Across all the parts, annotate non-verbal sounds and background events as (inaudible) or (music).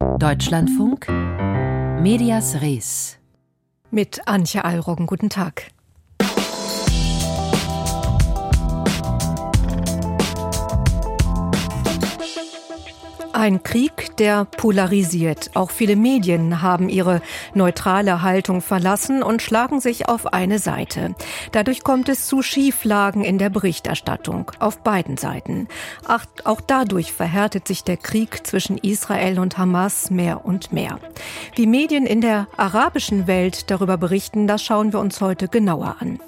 Deutschlandfunk Medias Res mit Antje Allroggen. Guten Tag. Ein Krieg, der polarisiert. Auch viele Medien haben ihre neutrale Haltung verlassen und schlagen sich auf eine Seite. Dadurch kommt es zu Schieflagen in der Berichterstattung auf beiden Seiten. Auch dadurch verhärtet sich der Krieg zwischen Israel und Hamas mehr und mehr. Wie Medien in der arabischen Welt darüber berichten, das schauen wir uns heute genauer an.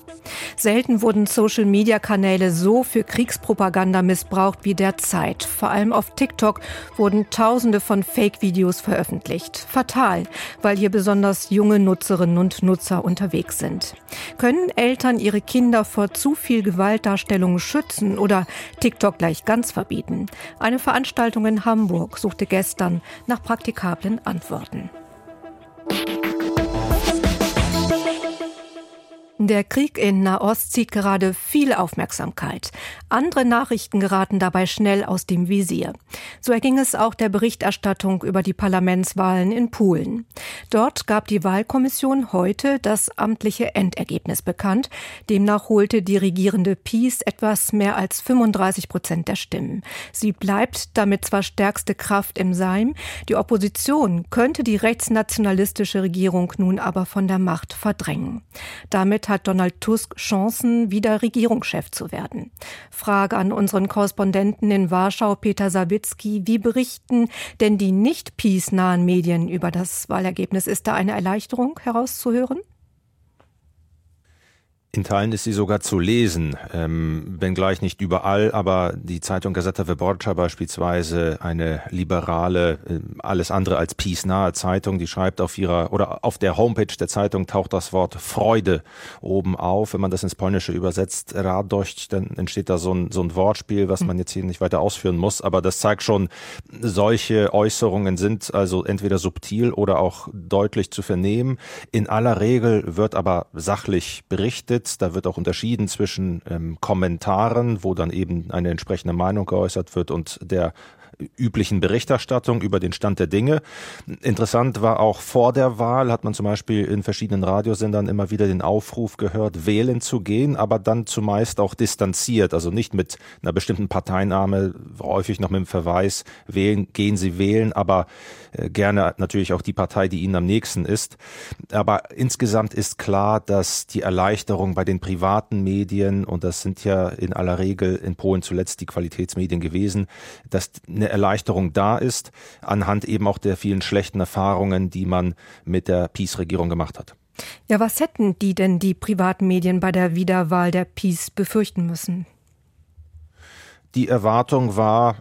Selten wurden Social-Media-Kanäle so für Kriegspropaganda missbraucht wie derzeit. Vor allem auf TikTok wurden Tausende von Fake-Videos veröffentlicht. Fatal, weil hier besonders junge Nutzerinnen und Nutzer unterwegs sind. Können Eltern ihre Kinder vor zu viel Gewaltdarstellungen schützen oder TikTok gleich ganz verbieten? Eine Veranstaltung in Hamburg suchte gestern nach praktikablen Antworten. Der Krieg in Nahost zieht gerade viel Aufmerksamkeit. Andere Nachrichten geraten dabei schnell aus dem Visier. So erging es auch der Berichterstattung über die Parlamentswahlen in Polen. Dort gab die Wahlkommission heute das amtliche Endergebnis bekannt. Demnach holte die regierende PiS etwas mehr als 35 Prozent der Stimmen. Sie bleibt damit zwar stärkste Kraft im Seim. Die Opposition könnte die rechtsnationalistische Regierung nun aber von der Macht verdrängen. Damit hat Donald Tusk Chancen, wieder Regierungschef zu werden. Frage an unseren Korrespondenten in Warschau, Peter Sawicki. Wie berichten denn die nicht peace-nahen Medien über das Wahlergebnis? Ist da eine Erleichterung herauszuhören? In Teilen ist sie sogar zu lesen, ähm, wenngleich nicht überall, aber die Zeitung Gazeta Wyborcza beispielsweise, eine liberale, äh, alles andere als peace-nahe Zeitung, die schreibt auf ihrer oder auf der Homepage der Zeitung taucht das Wort Freude oben auf. Wenn man das ins Polnische übersetzt, Radość, dann entsteht da so ein, so ein Wortspiel, was man jetzt hier nicht weiter ausführen muss, aber das zeigt schon, solche Äußerungen sind also entweder subtil oder auch deutlich zu vernehmen. In aller Regel wird aber sachlich berichtet Sitz. Da wird auch unterschieden zwischen ähm, Kommentaren, wo dann eben eine entsprechende Meinung geäußert wird und der üblichen Berichterstattung über den Stand der Dinge. Interessant war auch vor der Wahl, hat man zum Beispiel in verschiedenen Radiosendern immer wieder den Aufruf gehört, wählen zu gehen, aber dann zumeist auch distanziert, also nicht mit einer bestimmten Parteinahme, häufig noch mit dem Verweis, wählen, gehen Sie wählen, aber äh, gerne natürlich auch die Partei, die Ihnen am nächsten ist. Aber insgesamt ist klar, dass die Erleichterung bei den privaten Medien, und das sind ja in aller Regel in Polen zuletzt die Qualitätsmedien gewesen, dass eine Erleichterung da ist, anhand eben auch der vielen schlechten Erfahrungen, die man mit der Peace-Regierung gemacht hat. Ja, was hätten die denn die privaten Medien bei der Wiederwahl der Peace befürchten müssen? Die Erwartung war,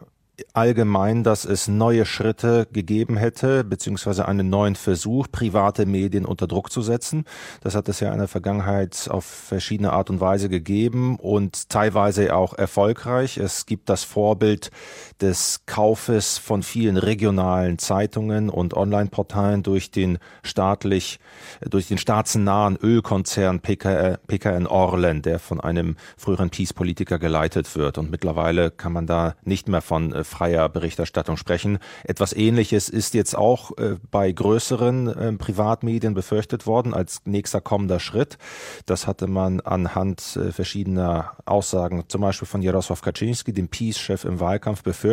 allgemein, dass es neue Schritte gegeben hätte, beziehungsweise einen neuen Versuch, private Medien unter Druck zu setzen. Das hat es ja in der Vergangenheit auf verschiedene Art und Weise gegeben und teilweise auch erfolgreich. Es gibt das Vorbild des Kaufes von vielen regionalen Zeitungen und Online-Portalen durch den staatlich, durch den staatsnahen Ölkonzern PKN, Orlen, der von einem früheren Peace-Politiker geleitet wird. Und mittlerweile kann man da nicht mehr von äh, freier Berichterstattung sprechen. Etwas Ähnliches ist jetzt auch äh, bei größeren äh, Privatmedien befürchtet worden als nächster kommender Schritt. Das hatte man anhand äh, verschiedener Aussagen, zum Beispiel von Jarosław Kaczynski, dem Peace-Chef im Wahlkampf, befürchtet.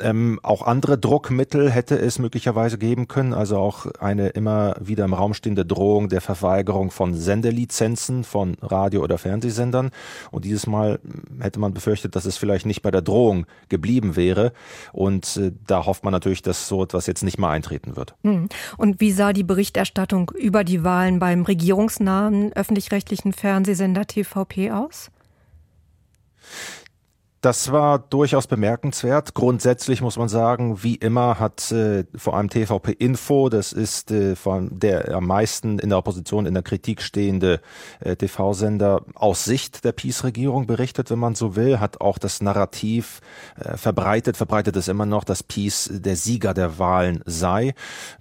Ähm, auch andere Druckmittel hätte es möglicherweise geben können, also auch eine immer wieder im Raum stehende Drohung der Verweigerung von Sendelizenzen von Radio- oder Fernsehsendern. Und dieses Mal hätte man befürchtet, dass es vielleicht nicht bei der Drohung geblieben geblieben wäre. Und äh, da hofft man natürlich, dass so etwas jetzt nicht mehr eintreten wird. Hm. Und wie sah die Berichterstattung über die Wahlen beim regierungsnahen öffentlich-rechtlichen Fernsehsender TVP aus? Das war durchaus bemerkenswert. Grundsätzlich muss man sagen, wie immer hat äh, vor allem TVP Info, das ist äh, vor allem der am meisten in der Opposition, in der Kritik stehende äh, TV-Sender, aus Sicht der Peace-Regierung berichtet, wenn man so will, hat auch das Narrativ äh, verbreitet, verbreitet es immer noch, dass Peace der Sieger der Wahlen sei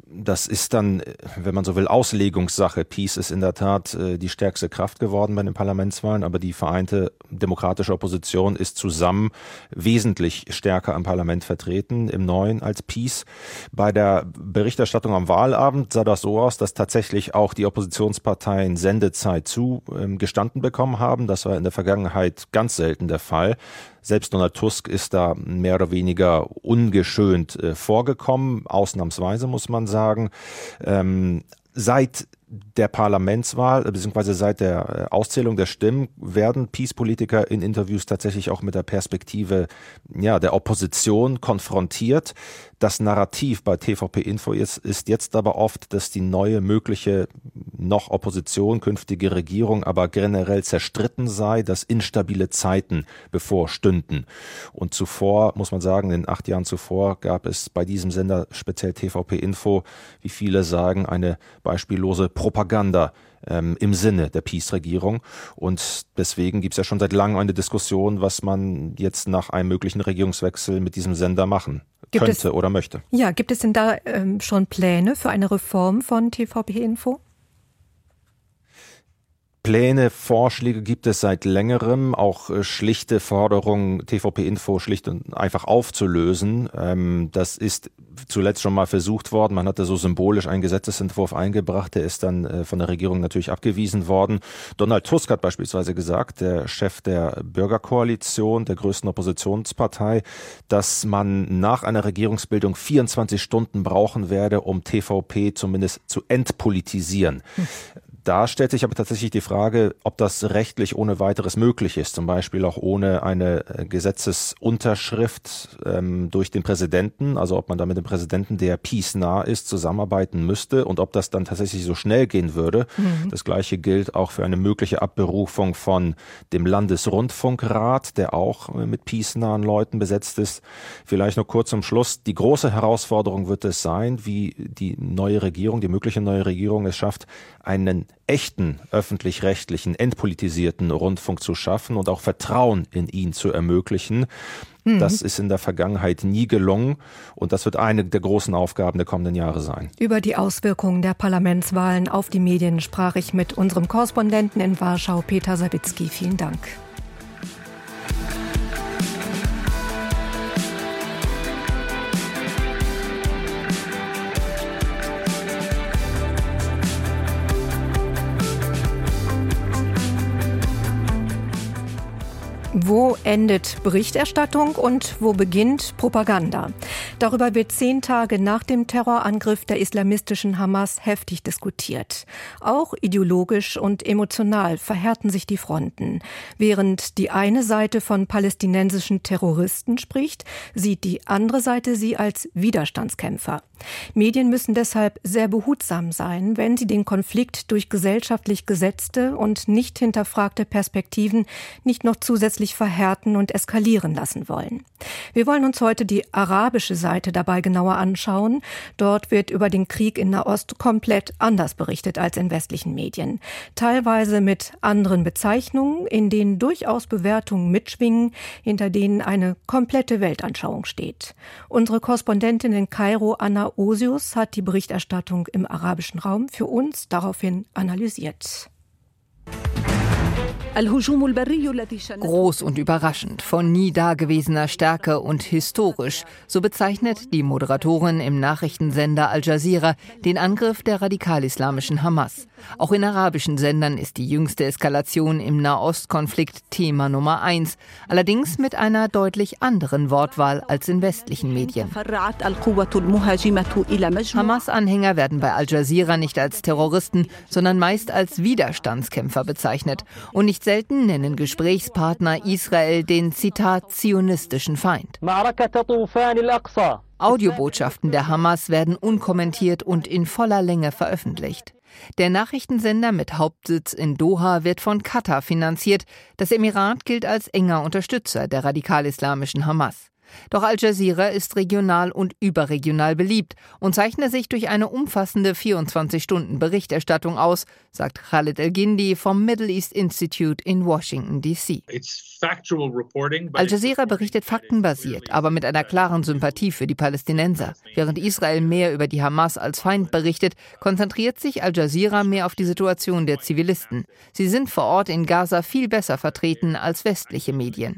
das ist dann, wenn man so will, Auslegungssache. Peace ist in der Tat äh, die stärkste Kraft geworden bei den Parlamentswahlen, aber die vereinte demokratische Opposition ist zusammen wesentlich stärker am Parlament vertreten im Neuen als Peace. Bei der Berichterstattung am Wahlabend sah das so aus, dass tatsächlich auch die Oppositionsparteien Sendezeit zugestanden ähm, bekommen haben. Das war in der Vergangenheit ganz selten der Fall. Selbst Donald Tusk ist da mehr oder weniger ungeschönt äh, vorgekommen, ausnahmsweise muss man sagen. Ähm, seit der Parlamentswahl, beziehungsweise seit der äh, Auszählung der Stimmen, werden Peace-Politiker in Interviews tatsächlich auch mit der Perspektive ja, der Opposition konfrontiert. Das Narrativ bei TVP Info ist, ist jetzt aber oft, dass die neue mögliche noch Opposition, künftige Regierung aber generell zerstritten sei, dass instabile Zeiten bevorstünden. Und zuvor, muss man sagen, in acht Jahren zuvor gab es bei diesem Sender, speziell TVP Info, wie viele sagen, eine beispiellose Propaganda ähm, im Sinne der Peace-Regierung. Und deswegen gibt es ja schon seit langem eine Diskussion, was man jetzt nach einem möglichen Regierungswechsel mit diesem Sender machen gibt könnte es, oder möchte. Ja, gibt es denn da ähm, schon Pläne für eine Reform von TVP Info? Pläne, Vorschläge gibt es seit längerem, auch äh, schlichte Forderungen, TVP Info schlicht und einfach aufzulösen. Ähm, das ist zuletzt schon mal versucht worden. Man hatte so symbolisch einen Gesetzesentwurf eingebracht, der ist dann äh, von der Regierung natürlich abgewiesen worden. Donald Tusk hat beispielsweise gesagt, der Chef der Bürgerkoalition, der größten Oppositionspartei, dass man nach einer Regierungsbildung 24 Stunden brauchen werde, um TVP zumindest zu entpolitisieren. Hm. Da stellt sich aber tatsächlich die Frage, ob das rechtlich ohne weiteres möglich ist, zum Beispiel auch ohne eine äh, Gesetzesunterschrift ähm, durch den Präsidenten, also ob man da mit dem Präsidenten, der peace nah ist, zusammenarbeiten müsste und ob das dann tatsächlich so schnell gehen würde. Mhm. Das gleiche gilt auch für eine mögliche Abberufung von dem Landesrundfunkrat, der auch äh, mit peace nahen Leuten besetzt ist. Vielleicht noch kurz zum Schluss. Die große Herausforderung wird es sein, wie die neue Regierung, die mögliche neue Regierung es schafft, einen echten öffentlich-rechtlichen, entpolitisierten Rundfunk zu schaffen und auch Vertrauen in ihn zu ermöglichen. Mhm. Das ist in der Vergangenheit nie gelungen und das wird eine der großen Aufgaben der kommenden Jahre sein. Über die Auswirkungen der Parlamentswahlen auf die Medien sprach ich mit unserem Korrespondenten in Warschau, Peter Sawicki. Vielen Dank. Wo endet Berichterstattung und wo beginnt Propaganda? Darüber wird zehn Tage nach dem Terrorangriff der islamistischen Hamas heftig diskutiert. Auch ideologisch und emotional verhärten sich die Fronten. Während die eine Seite von palästinensischen Terroristen spricht, sieht die andere Seite sie als Widerstandskämpfer. Medien müssen deshalb sehr behutsam sein, wenn sie den Konflikt durch gesellschaftlich gesetzte und nicht hinterfragte Perspektiven nicht noch zusätzlich verhärten und eskalieren lassen wollen. Wir wollen uns heute die arabische Seite dabei genauer anschauen. Dort wird über den Krieg in Nahost komplett anders berichtet als in westlichen Medien. Teilweise mit anderen Bezeichnungen, in denen durchaus Bewertungen mitschwingen, hinter denen eine komplette Weltanschauung steht. Unsere Korrespondentin in Kairo, Anna Osius hat die Berichterstattung im arabischen Raum für uns daraufhin analysiert. Groß und überraschend, von nie dagewesener Stärke und historisch, so bezeichnet die Moderatorin im Nachrichtensender Al Jazeera den Angriff der radikal-islamischen Hamas. Auch in arabischen Sendern ist die jüngste Eskalation im Nahostkonflikt Thema Nummer eins, allerdings mit einer deutlich anderen Wortwahl als in westlichen Medien. Hamas-Anhänger werden bei Al Jazeera nicht als Terroristen, sondern meist als Widerstandskämpfer bezeichnet und nicht selten nennen Gesprächspartner Israel den Zitat zionistischen Feind. Audiobotschaften der Hamas werden unkommentiert und in voller Länge veröffentlicht. Der Nachrichtensender mit Hauptsitz in Doha wird von Katar finanziert. Das Emirat gilt als enger Unterstützer der radikal-islamischen Hamas. Doch Al Jazeera ist regional und überregional beliebt und zeichne sich durch eine umfassende 24-Stunden-Berichterstattung aus, sagt Khalid El-Gindi vom Middle East Institute in Washington, D.C. Al Jazeera berichtet faktenbasiert, aber mit einer klaren Sympathie für die Palästinenser. Während Israel mehr über die Hamas als Feind berichtet, konzentriert sich Al Jazeera mehr auf die Situation der Zivilisten. Sie sind vor Ort in Gaza viel besser vertreten als westliche Medien.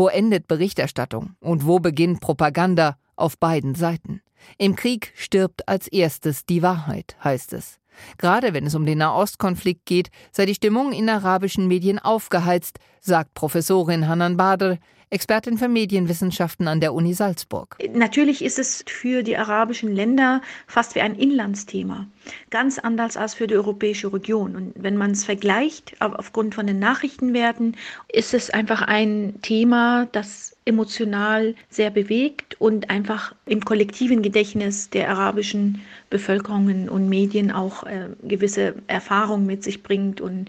Wo endet Berichterstattung und wo beginnt Propaganda auf beiden Seiten? Im Krieg stirbt als erstes die Wahrheit, heißt es. Gerade wenn es um den Nahostkonflikt geht, sei die Stimmung in arabischen Medien aufgeheizt, sagt Professorin Hanan Badr, Expertin für Medienwissenschaften an der Uni Salzburg. Natürlich ist es für die arabischen Länder fast wie ein Inlandsthema, ganz anders als für die europäische Region. Und wenn man es vergleicht, aufgrund von den Nachrichtenwerten, ist es einfach ein Thema, das emotional sehr bewegt und einfach im kollektiven Gedächtnis der arabischen Bevölkerungen und Medien auch äh, gewisse Erfahrungen mit sich bringt und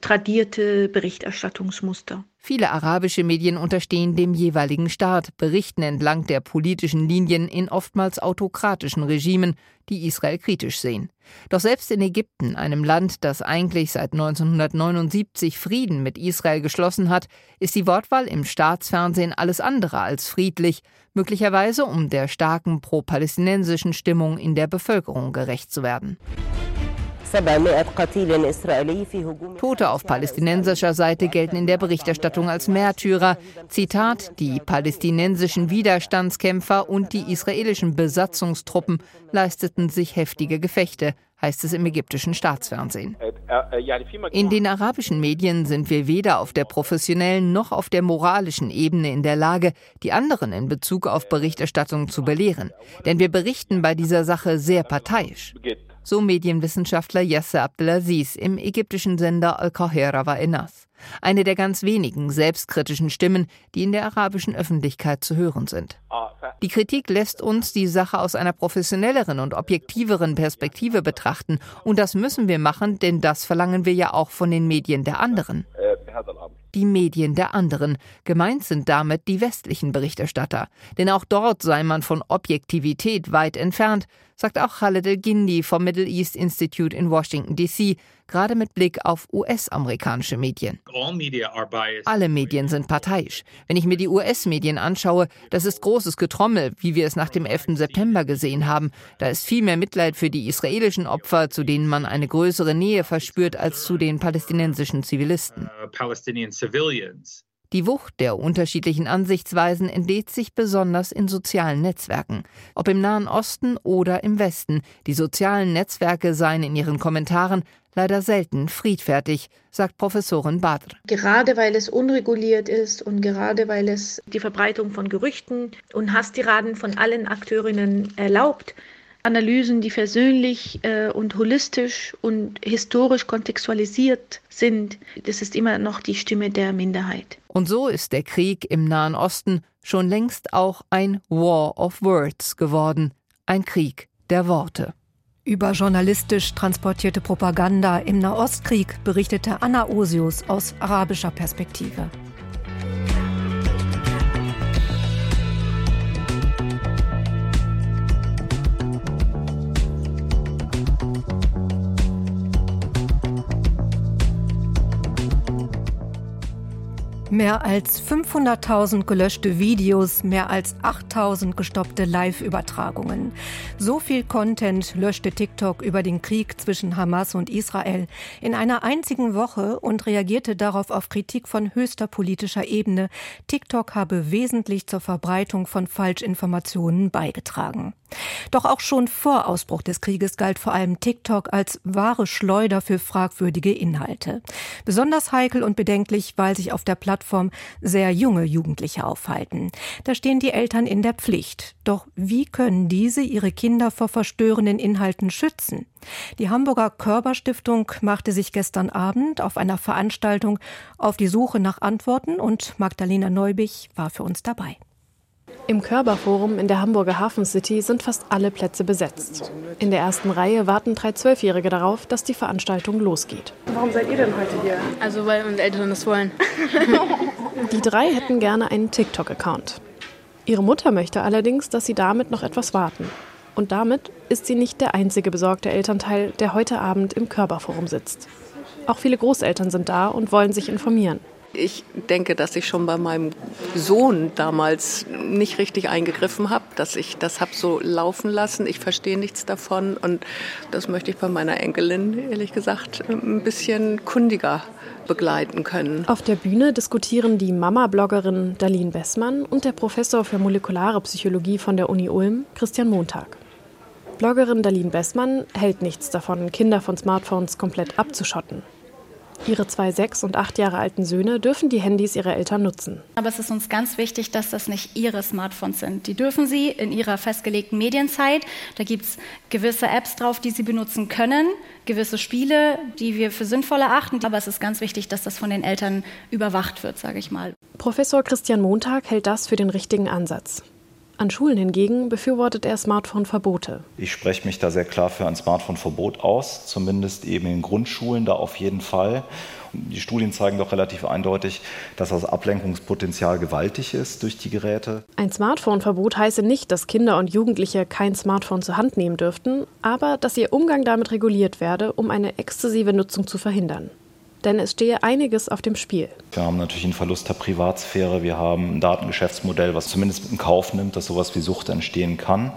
tradierte Berichterstattungsmuster. Viele arabische Medien unterstehen dem jeweiligen Staat, berichten entlang der politischen Linien in oftmals autokratischen Regimen, die Israel kritisch sehen. Doch selbst in Ägypten, einem Land, das eigentlich seit 1979 Frieden mit Israel geschlossen hat, ist die Wortwahl im Staatsfernsehen alles andere als friedlich, möglicherweise um der starken pro-palästinensischen Stimmung in der Bevölkerung gerecht zu werden. Tote auf palästinensischer Seite gelten in der Berichterstattung als Märtyrer. Zitat: Die palästinensischen Widerstandskämpfer und die israelischen Besatzungstruppen leisteten sich heftige Gefechte heißt es im ägyptischen Staatsfernsehen. In den arabischen Medien sind wir weder auf der professionellen noch auf der moralischen Ebene in der Lage, die anderen in Bezug auf Berichterstattung zu belehren. Denn wir berichten bei dieser Sache sehr parteiisch so Medienwissenschaftler Yasser Abdelaziz im ägyptischen Sender Al-Qahira war Enas. Eine der ganz wenigen selbstkritischen Stimmen, die in der arabischen Öffentlichkeit zu hören sind. Die Kritik lässt uns die Sache aus einer professionelleren und objektiveren Perspektive betrachten. Und das müssen wir machen, denn das verlangen wir ja auch von den Medien der anderen die Medien der anderen. Gemeint sind damit die westlichen Berichterstatter. Denn auch dort sei man von Objektivität weit entfernt, sagt auch Khaled El-Gindi vom Middle East Institute in Washington, D.C., gerade mit Blick auf US-amerikanische Medien. Alle Medien sind parteiisch. Wenn ich mir die US-Medien anschaue, das ist großes Getrommel, wie wir es nach dem 11. September gesehen haben. Da ist viel mehr Mitleid für die israelischen Opfer, zu denen man eine größere Nähe verspürt als zu den palästinensischen Zivilisten. Die Wucht der unterschiedlichen Ansichtsweisen entlädt sich besonders in sozialen Netzwerken. Ob im Nahen Osten oder im Westen, die sozialen Netzwerke seien in ihren Kommentaren leider selten friedfertig, sagt Professorin Badr. Gerade weil es unreguliert ist und gerade weil es die Verbreitung von Gerüchten und Hasstiraden von allen Akteurinnen erlaubt, Analysen, die versöhnlich äh, und holistisch und historisch kontextualisiert sind, das ist immer noch die Stimme der Minderheit. Und so ist der Krieg im Nahen Osten schon längst auch ein War of Words geworden, ein Krieg der Worte. Über journalistisch transportierte Propaganda im Nahostkrieg berichtete Anna Osius aus arabischer Perspektive. Mehr als 500.000 gelöschte Videos, mehr als 8.000 gestoppte Live-Übertragungen. So viel Content löschte TikTok über den Krieg zwischen Hamas und Israel in einer einzigen Woche und reagierte darauf auf Kritik von höchster politischer Ebene. TikTok habe wesentlich zur Verbreitung von Falschinformationen beigetragen. Doch auch schon vor Ausbruch des Krieges galt vor allem TikTok als wahre Schleuder für fragwürdige Inhalte. Besonders heikel und bedenklich, weil sich auf der Plattform Plattform sehr junge Jugendliche aufhalten. Da stehen die Eltern in der Pflicht. Doch wie können diese ihre Kinder vor verstörenden Inhalten schützen? Die Hamburger Körperstiftung machte sich gestern Abend auf einer Veranstaltung auf die Suche nach Antworten und Magdalena Neubich war für uns dabei. Im Körperforum in der Hamburger Hafen City sind fast alle Plätze besetzt. In der ersten Reihe warten drei Zwölfjährige darauf, dass die Veranstaltung losgeht. Warum seid ihr denn heute hier? Also weil unsere Eltern das wollen. (laughs) die drei hätten gerne einen TikTok-Account. Ihre Mutter möchte allerdings, dass sie damit noch etwas warten. Und damit ist sie nicht der einzige besorgte Elternteil, der heute Abend im Körperforum sitzt. Auch viele Großeltern sind da und wollen sich informieren. Ich denke, dass ich schon bei meinem Sohn damals nicht richtig eingegriffen habe, dass ich das habe so laufen lassen. Ich verstehe nichts davon und das möchte ich bei meiner Enkelin ehrlich gesagt ein bisschen kundiger begleiten können. Auf der Bühne diskutieren die Mama-Bloggerin Darlene Bessmann und der Professor für molekulare Psychologie von der Uni Ulm, Christian Montag. Bloggerin Darlene Bessmann hält nichts davon, Kinder von Smartphones komplett abzuschotten. Ihre zwei sechs und acht Jahre alten Söhne dürfen die Handys ihrer Eltern nutzen. Aber es ist uns ganz wichtig, dass das nicht ihre Smartphones sind. Die dürfen sie in ihrer festgelegten Medienzeit. Da gibt es gewisse Apps drauf, die sie benutzen können, gewisse Spiele, die wir für sinnvoll erachten. Aber es ist ganz wichtig, dass das von den Eltern überwacht wird, sage ich mal. Professor Christian Montag hält das für den richtigen Ansatz. An Schulen hingegen befürwortet er Smartphone-Verbote. Ich spreche mich da sehr klar für ein Smartphone-Verbot aus, zumindest eben in Grundschulen da auf jeden Fall. Die Studien zeigen doch relativ eindeutig, dass das Ablenkungspotenzial gewaltig ist durch die Geräte. Ein Smartphone-Verbot heiße nicht, dass Kinder und Jugendliche kein Smartphone zur Hand nehmen dürften, aber dass ihr Umgang damit reguliert werde, um eine exzessive Nutzung zu verhindern denn es stehe einiges auf dem Spiel. Wir haben natürlich einen Verlust der Privatsphäre, wir haben ein Datengeschäftsmodell, was zumindest in Kauf nimmt, dass sowas wie Sucht entstehen kann.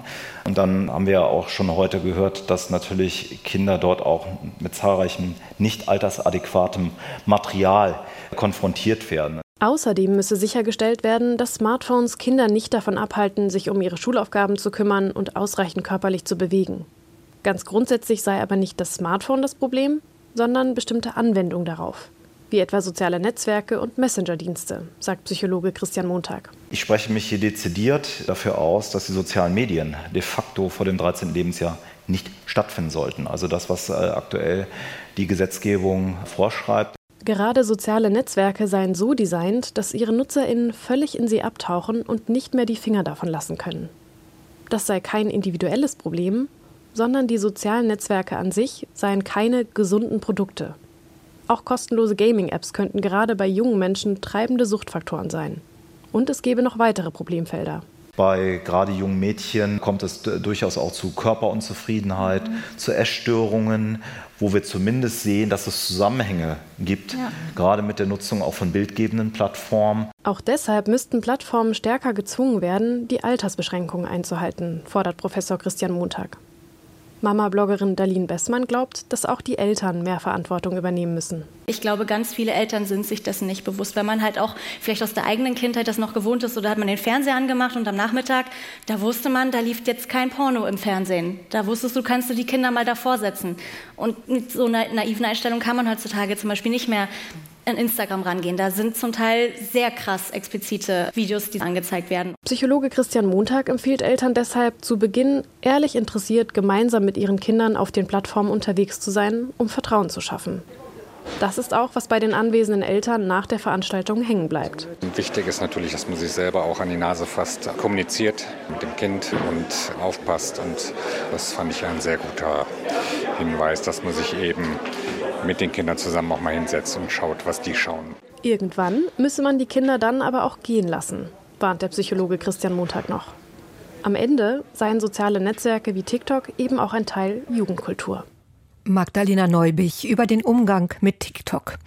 Und dann haben wir ja auch schon heute gehört, dass natürlich Kinder dort auch mit zahlreichem nicht altersadäquatem Material konfrontiert werden. Außerdem müsse sichergestellt werden, dass Smartphones Kinder nicht davon abhalten, sich um ihre Schulaufgaben zu kümmern und ausreichend körperlich zu bewegen. Ganz grundsätzlich sei aber nicht das Smartphone das Problem, sondern bestimmte Anwendungen darauf, wie etwa soziale Netzwerke und Messenger-Dienste, sagt Psychologe Christian Montag. Ich spreche mich hier dezidiert dafür aus, dass die sozialen Medien de facto vor dem 13. Lebensjahr nicht stattfinden sollten. Also das, was äh, aktuell die Gesetzgebung vorschreibt. Gerade soziale Netzwerke seien so designt, dass ihre NutzerInnen völlig in sie abtauchen und nicht mehr die Finger davon lassen können. Das sei kein individuelles Problem, sondern die sozialen Netzwerke an sich seien keine gesunden Produkte. Auch kostenlose Gaming-Apps könnten gerade bei jungen Menschen treibende Suchtfaktoren sein. Und es gäbe noch weitere Problemfelder. Bei gerade jungen Mädchen kommt es durchaus auch zu Körperunzufriedenheit, mhm. zu Essstörungen, wo wir zumindest sehen, dass es Zusammenhänge gibt, ja. gerade mit der Nutzung auch von bildgebenden Plattformen. Auch deshalb müssten Plattformen stärker gezwungen werden, die Altersbeschränkungen einzuhalten, fordert Professor Christian Montag. Mama-Bloggerin Darlene Bessmann glaubt, dass auch die Eltern mehr Verantwortung übernehmen müssen. Ich glaube, ganz viele Eltern sind sich dessen nicht bewusst, weil man halt auch vielleicht aus der eigenen Kindheit das noch gewohnt ist oder hat man den Fernseher angemacht und am Nachmittag, da wusste man, da lief jetzt kein Porno im Fernsehen. Da wusstest du, kannst du die Kinder mal davor setzen. Und mit so einer naiven Einstellung kann man heutzutage zum Beispiel nicht mehr an Instagram rangehen. Da sind zum Teil sehr krass explizite Videos, die angezeigt werden. Psychologe Christian Montag empfiehlt Eltern deshalb, zu Beginn ehrlich interessiert gemeinsam mit ihren Kindern auf den Plattformen unterwegs zu sein, um Vertrauen zu schaffen. Das ist auch, was bei den anwesenden Eltern nach der Veranstaltung hängen bleibt. Wichtig ist natürlich, dass man sich selber auch an die Nase fasst, kommuniziert mit dem Kind und aufpasst. Und das fand ich ein sehr guter Hinweis, dass man sich eben mit den Kindern zusammen auch mal hinsetzt und schaut, was die schauen. Irgendwann müsse man die Kinder dann aber auch gehen lassen, warnt der Psychologe Christian Montag noch. Am Ende seien soziale Netzwerke wie TikTok eben auch ein Teil Jugendkultur. Magdalena Neubich über den Umgang mit TikTok.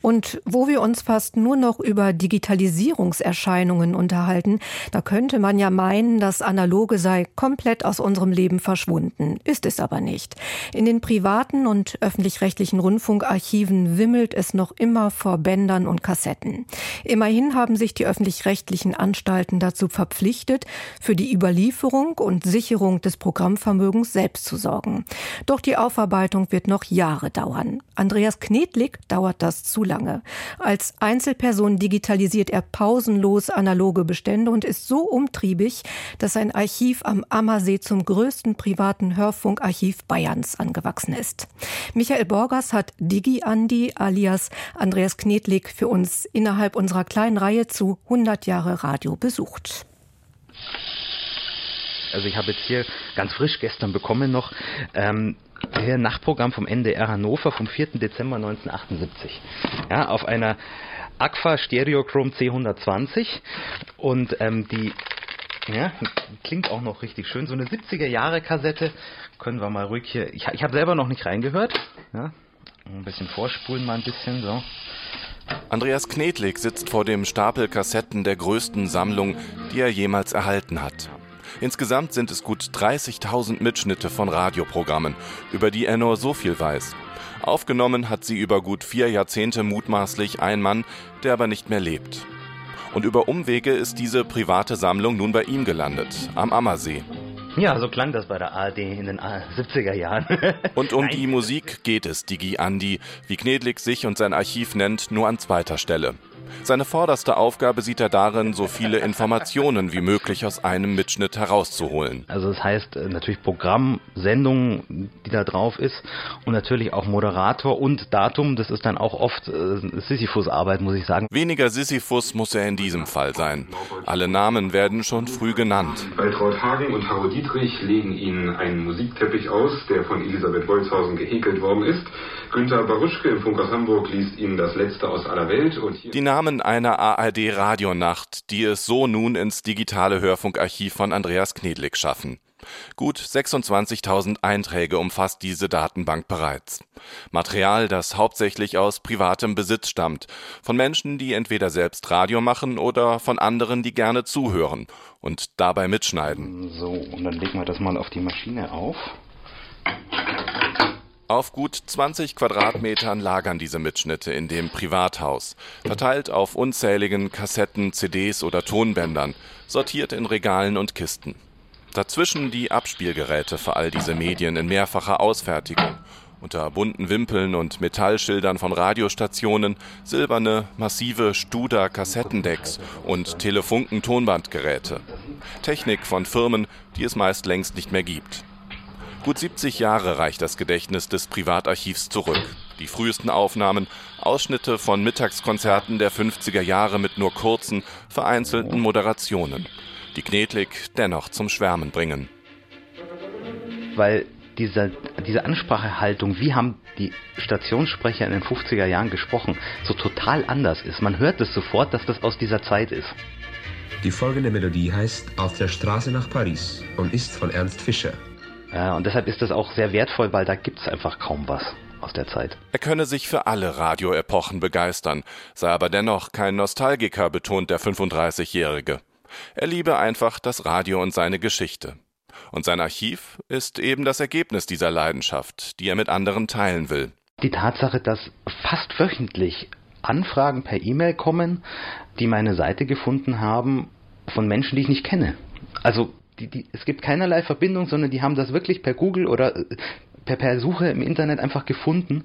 Und wo wir uns fast nur noch über Digitalisierungserscheinungen unterhalten, da könnte man ja meinen, das Analoge sei komplett aus unserem Leben verschwunden. Ist es aber nicht. In den privaten und öffentlich-rechtlichen Rundfunkarchiven wimmelt es noch immer vor Bändern und Kassetten. Immerhin haben sich die öffentlich-rechtlichen Anstalten dazu verpflichtet, für die Überlieferung und Sicherung des Programmvermögens selbst zu sorgen. Doch die Aufarbeitung Entwicklung wird noch Jahre dauern. Andreas Knedlik dauert das zu lange. Als Einzelperson digitalisiert er pausenlos analoge Bestände und ist so umtriebig, dass sein Archiv am Ammersee zum größten privaten Hörfunkarchiv Bayerns angewachsen ist. Michael Borgers hat Digi Andi alias Andreas Knedlik für uns innerhalb unserer kleinen Reihe zu 100 Jahre Radio besucht. Also ich habe jetzt hier ganz frisch gestern bekommen noch ähm, hier Nachtprogramm vom NDR Hannover vom 4. Dezember 1978. Ja, auf einer Agfa Stereochrom C120 und ähm, die ja, klingt auch noch richtig schön. So eine 70er Jahre Kassette können wir mal ruhig hier. Ich, ich habe selber noch nicht reingehört. Ja, ein bisschen vorspulen mal ein bisschen so. Andreas Knedlik sitzt vor dem Stapel Kassetten der größten Sammlung, die er jemals erhalten hat. Insgesamt sind es gut 30.000 Mitschnitte von Radioprogrammen, über die er nur so viel weiß. Aufgenommen hat sie über gut vier Jahrzehnte mutmaßlich ein Mann, der aber nicht mehr lebt. Und über Umwege ist diese private Sammlung nun bei ihm gelandet, am Ammersee. Ja, so klang das bei der ARD in den 70er Jahren. (laughs) und um die Musik geht es Digi Andi, wie Knedlik sich und sein Archiv nennt, nur an zweiter Stelle. Seine vorderste Aufgabe sieht er darin, so viele Informationen wie möglich aus einem Mitschnitt herauszuholen. Also das heißt äh, natürlich Programm, Sendung, die da drauf ist und natürlich auch Moderator und Datum. Das ist dann auch oft äh, Sisyphus-Arbeit, muss ich sagen. Weniger Sisyphus muss er in diesem Fall sein. Alle Namen werden schon früh genannt. Waltraud Hagen und Haro Dietrich legen Ihnen einen Musikteppich aus, der von Elisabeth Wolzhausen gehäkelt worden ist. Günter Baruschke im Funk aus Hamburg liest Ihnen das Letzte aus aller Welt. Und die Namen einer ARD-Radionacht, die es so nun ins digitale Hörfunkarchiv von Andreas Knedlik schaffen. Gut 26.000 Einträge umfasst diese Datenbank bereits. Material, das hauptsächlich aus privatem Besitz stammt, von Menschen, die entweder selbst Radio machen oder von anderen, die gerne zuhören und dabei mitschneiden. So, und dann legen wir das mal auf die Maschine auf. Auf gut 20 Quadratmetern lagern diese Mitschnitte in dem Privathaus, verteilt auf unzähligen Kassetten, CDs oder Tonbändern, sortiert in Regalen und Kisten. Dazwischen die Abspielgeräte für all diese Medien in mehrfacher Ausfertigung, unter bunten Wimpeln und Metallschildern von Radiostationen, silberne, massive Studer-Kassettendecks und Telefunken-Tonbandgeräte. Technik von Firmen, die es meist längst nicht mehr gibt. Gut 70 Jahre reicht das Gedächtnis des Privatarchivs zurück. Die frühesten Aufnahmen, Ausschnitte von Mittagskonzerten der 50er Jahre mit nur kurzen, vereinzelten Moderationen, die Knedlik dennoch zum Schwärmen bringen. Weil diese, diese Ansprachehaltung, wie haben die Stationssprecher in den 50er Jahren gesprochen, so total anders ist. Man hört es sofort, dass das aus dieser Zeit ist. Die folgende Melodie heißt Auf der Straße nach Paris und ist von Ernst Fischer. Ja, und deshalb ist das auch sehr wertvoll, weil da gibt es einfach kaum was aus der Zeit. Er könne sich für alle Radioepochen begeistern, sei aber dennoch kein Nostalgiker, betont der 35-Jährige. Er liebe einfach das Radio und seine Geschichte. Und sein Archiv ist eben das Ergebnis dieser Leidenschaft, die er mit anderen teilen will. Die Tatsache, dass fast wöchentlich Anfragen per E-Mail kommen, die meine Seite gefunden haben, von Menschen, die ich nicht kenne. Also die, die, es gibt keinerlei Verbindung, sondern die haben das wirklich per Google oder äh, per, per Suche im Internet einfach gefunden.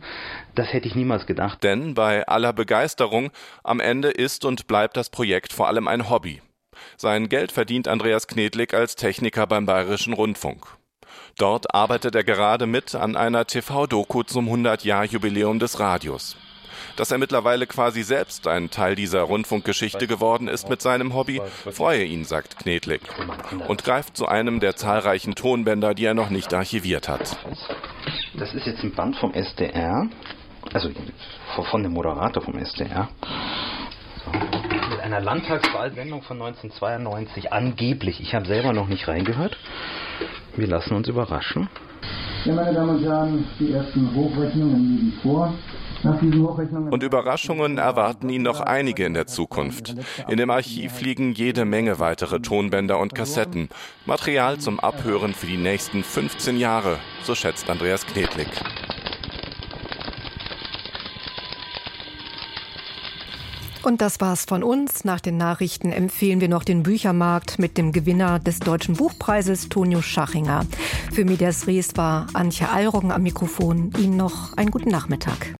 Das hätte ich niemals gedacht. Denn bei aller Begeisterung, am Ende ist und bleibt das Projekt vor allem ein Hobby. Sein Geld verdient Andreas Knedlik als Techniker beim Bayerischen Rundfunk. Dort arbeitet er gerade mit an einer TV-Doku zum 100-Jahr-Jubiläum des Radios. Dass er mittlerweile quasi selbst ein Teil dieser Rundfunkgeschichte geworden ist mit seinem Hobby, freue ihn, sagt Knedlik. Und greift zu einem der zahlreichen Tonbänder, die er noch nicht archiviert hat. Das ist jetzt ein Band vom SDR, also von dem Moderator vom SDR. So. Mit einer Landtagswahlsendung von 1992, angeblich. Ich habe selber noch nicht reingehört. Wir lassen uns überraschen. Ja, meine Damen und Herren, die ersten Hochrechnungen liegen vor. Und Überraschungen erwarten ihn noch einige in der Zukunft. In dem Archiv liegen jede Menge weitere Tonbänder und Kassetten. Material zum Abhören für die nächsten 15 Jahre, so schätzt Andreas Knedlik. Und das war's von uns. Nach den Nachrichten empfehlen wir noch den Büchermarkt mit dem Gewinner des Deutschen Buchpreises, Tonio Schachinger. Für Medias Res war Antje Eiroggen am Mikrofon. Ihnen noch einen guten Nachmittag.